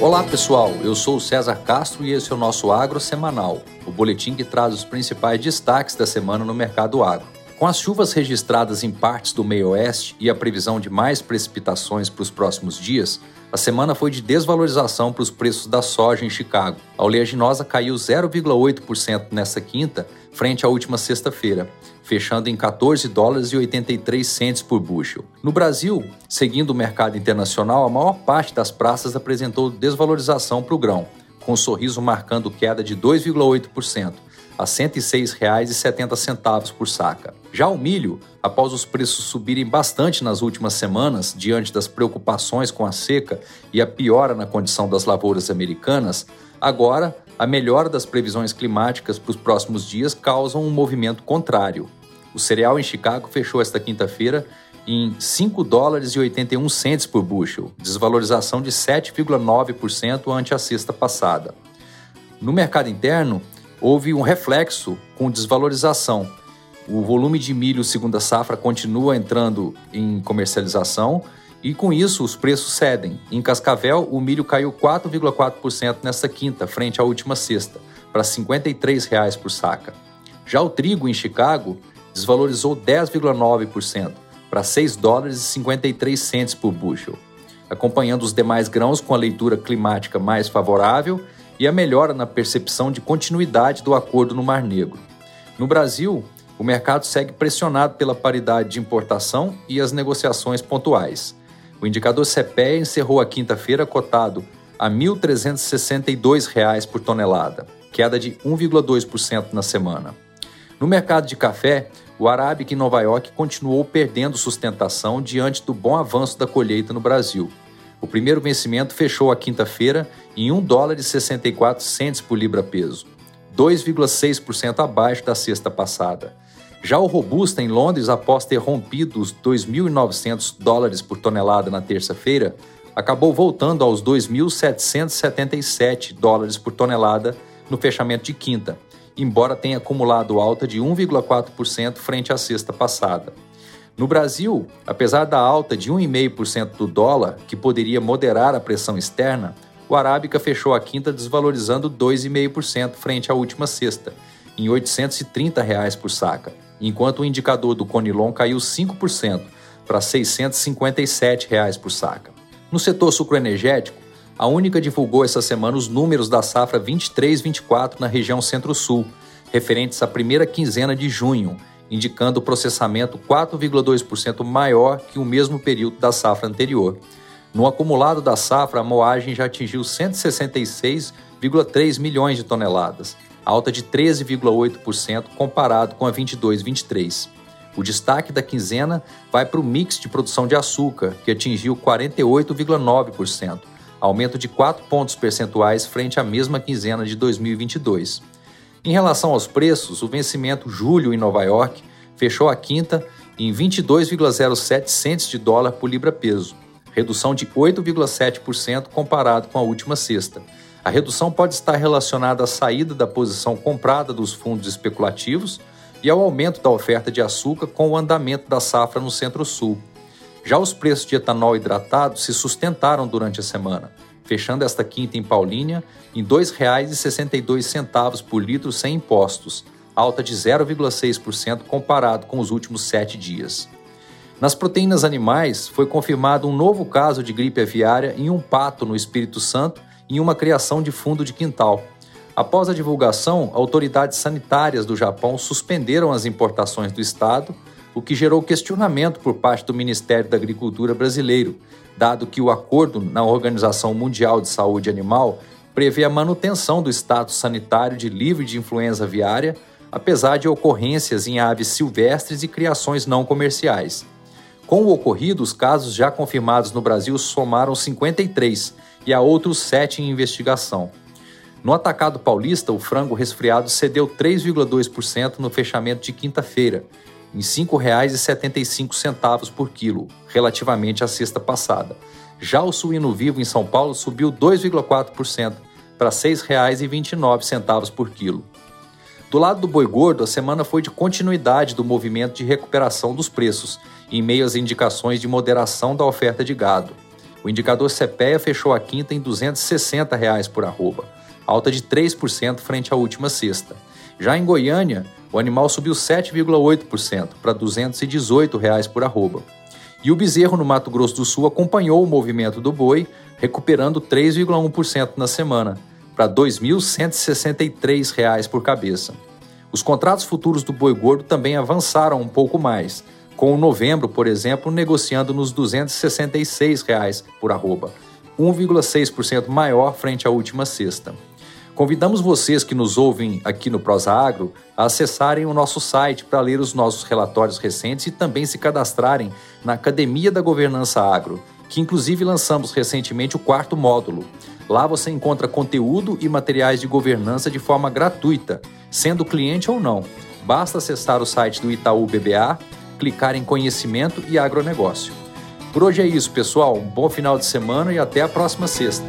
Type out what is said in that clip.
Olá pessoal, eu sou o César Castro e esse é o nosso Agro Semanal, o boletim que traz os principais destaques da semana no mercado agro. Com as chuvas registradas em partes do meio-oeste e a previsão de mais precipitações para os próximos dias, a semana foi de desvalorização para os preços da soja em Chicago. A oleaginosa caiu 0,8% nesta quinta, frente à última sexta-feira, fechando em 14 dólares e 83 centes por bushel. No Brasil, seguindo o mercado internacional, a maior parte das praças apresentou desvalorização para o grão, com o sorriso marcando queda de 2,8%, a R$ 106,70 por saca. Já o milho, após os preços subirem bastante nas últimas semanas, diante das preocupações com a seca e a piora na condição das lavouras americanas, agora a melhora das previsões climáticas para os próximos dias causam um movimento contrário. O cereal em Chicago fechou esta quinta-feira em 5 dólares e 81 centes por bushel, desvalorização de 7,9% ante a sexta passada. No mercado interno, houve um reflexo com desvalorização. O volume de milho segunda safra continua entrando em comercialização e com isso os preços cedem. Em Cascavel, o milho caiu 4,4% nesta quinta, frente à última sexta, para 53 reais por saca. Já o trigo em Chicago desvalorizou 10,9% para 6 dólares e 53 centes por bushel, acompanhando os demais grãos com a leitura climática mais favorável e a melhora na percepção de continuidade do acordo no Mar Negro. No Brasil, o mercado segue pressionado pela paridade de importação e as negociações pontuais. O indicador CPE encerrou a quinta-feira cotado a R$ 1.362 por tonelada, queda de 1,2% na semana. No mercado de café, o Arábica em Nova York continuou perdendo sustentação diante do bom avanço da colheita no Brasil. O primeiro vencimento fechou a quinta-feira em 1 dólar e 64 centes por libra-peso, 2,6% abaixo da sexta passada. Já o Robusta em Londres, após ter rompido os 2.900 dólares por tonelada na terça-feira, acabou voltando aos 2.777 dólares por tonelada no fechamento de quinta, embora tenha acumulado alta de 1,4% frente à sexta passada. No Brasil, apesar da alta de 1,5% do dólar, que poderia moderar a pressão externa, o Arábica fechou a quinta desvalorizando 2,5% frente à última sexta, em 830 reais por saca, enquanto o indicador do Conilon caiu 5% para 657 reais por saca. No setor sucroenergético, a Única divulgou essa semana os números da safra 23-24 na região Centro-Sul, referentes à primeira quinzena de junho, indicando processamento 4,2% maior que o mesmo período da safra anterior. No acumulado da safra, a moagem já atingiu 166,3 milhões de toneladas, alta de 13,8% comparado com a 22-23. O destaque da quinzena vai para o mix de produção de açúcar, que atingiu 48,9%, aumento de 4 pontos percentuais frente à mesma quinzena de 2022. Em relação aos preços, o vencimento julho em Nova York fechou a quinta em 22,07 centes de dólar por libra-peso, redução de 8,7% comparado com a última sexta. A redução pode estar relacionada à saída da posição comprada dos fundos especulativos e ao aumento da oferta de açúcar com o andamento da safra no Centro-Sul. Já os preços de etanol hidratado se sustentaram durante a semana, fechando esta quinta em Paulínia em R$ 2,62 por litro sem impostos, alta de 0,6% comparado com os últimos sete dias. Nas proteínas animais, foi confirmado um novo caso de gripe aviária em um pato no Espírito Santo em uma criação de fundo de quintal. Após a divulgação, autoridades sanitárias do Japão suspenderam as importações do estado, o que gerou questionamento por parte do Ministério da Agricultura brasileiro, dado que o acordo na Organização Mundial de Saúde Animal prevê a manutenção do status sanitário de livre de influenza aviária, apesar de ocorrências em aves silvestres e criações não comerciais. Com o ocorrido, os casos já confirmados no Brasil somaram 53 e há outros 7 em investigação. No atacado paulista, o frango resfriado cedeu 3,2% no fechamento de quinta-feira, em R$ 5,75 por quilo, relativamente à sexta passada. Já o suíno vivo em São Paulo subiu 2,4% para R$ 6,29 por quilo. Do lado do boi gordo, a semana foi de continuidade do movimento de recuperação dos preços, em meio às indicações de moderação da oferta de gado. O indicador CPEA fechou a quinta em 260 reais por arroba, alta de 3% frente à última sexta. Já em Goiânia, o animal subiu 7,8% para 218 reais por arroba. E o bezerro no Mato Grosso do Sul acompanhou o movimento do boi, recuperando 3,1% na semana, para R$ 2.163 por cabeça. Os contratos futuros do boi gordo também avançaram um pouco mais, com o novembro, por exemplo, negociando nos 266 reais por arroba, 1,6% maior frente à última sexta. Convidamos vocês que nos ouvem aqui no Prosa Agro a acessarem o nosso site para ler os nossos relatórios recentes e também se cadastrarem na Academia da Governança Agro, que inclusive lançamos recentemente o quarto módulo. Lá você encontra conteúdo e materiais de governança de forma gratuita, sendo cliente ou não. Basta acessar o site do Itaú BBA, clicar em Conhecimento e Agronegócio. Por hoje é isso, pessoal. Um bom final de semana e até a próxima sexta.